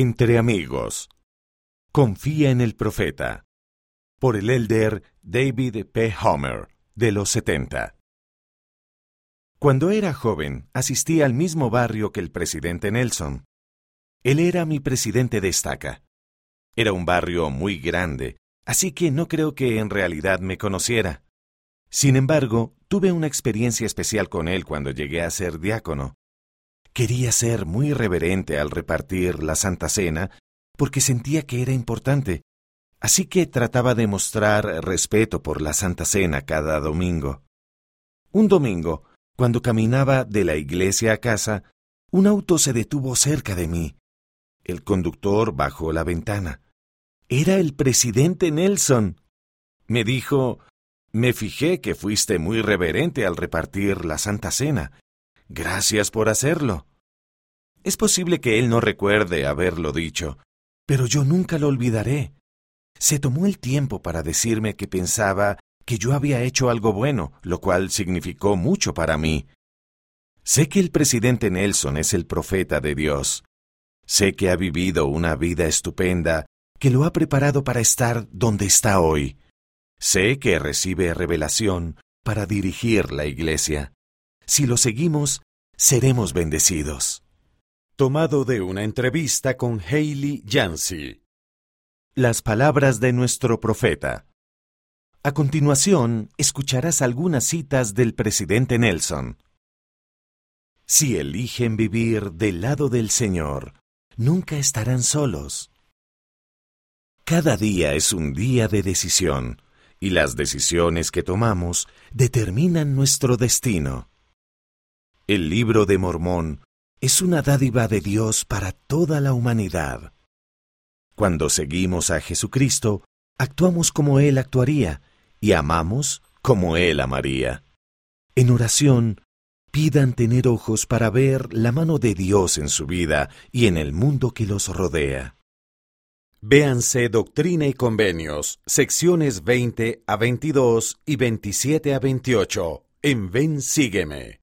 Entre amigos. Confía en el profeta. Por el elder David P. Homer, de los 70. Cuando era joven, asistí al mismo barrio que el presidente Nelson. Él era mi presidente de estaca. Era un barrio muy grande, así que no creo que en realidad me conociera. Sin embargo, tuve una experiencia especial con él cuando llegué a ser diácono. Quería ser muy reverente al repartir la Santa Cena porque sentía que era importante, así que trataba de mostrar respeto por la Santa Cena cada domingo. Un domingo, cuando caminaba de la iglesia a casa, un auto se detuvo cerca de mí. El conductor bajó la ventana. Era el presidente Nelson. Me dijo, me fijé que fuiste muy reverente al repartir la Santa Cena. Gracias por hacerlo. Es posible que él no recuerde haberlo dicho, pero yo nunca lo olvidaré. Se tomó el tiempo para decirme que pensaba que yo había hecho algo bueno, lo cual significó mucho para mí. Sé que el presidente Nelson es el profeta de Dios. Sé que ha vivido una vida estupenda que lo ha preparado para estar donde está hoy. Sé que recibe revelación para dirigir la iglesia. Si lo seguimos, seremos bendecidos. Tomado de una entrevista con Hailey Yancey. Las palabras de nuestro profeta. A continuación, escucharás algunas citas del presidente Nelson. Si eligen vivir del lado del Señor, nunca estarán solos. Cada día es un día de decisión y las decisiones que tomamos determinan nuestro destino. El libro de Mormón es una dádiva de Dios para toda la humanidad. Cuando seguimos a Jesucristo, actuamos como Él actuaría y amamos como Él amaría. En oración, pidan tener ojos para ver la mano de Dios en su vida y en el mundo que los rodea. Véanse Doctrina y Convenios, secciones 20 a 22 y 27 a 28, en Ven Sígueme.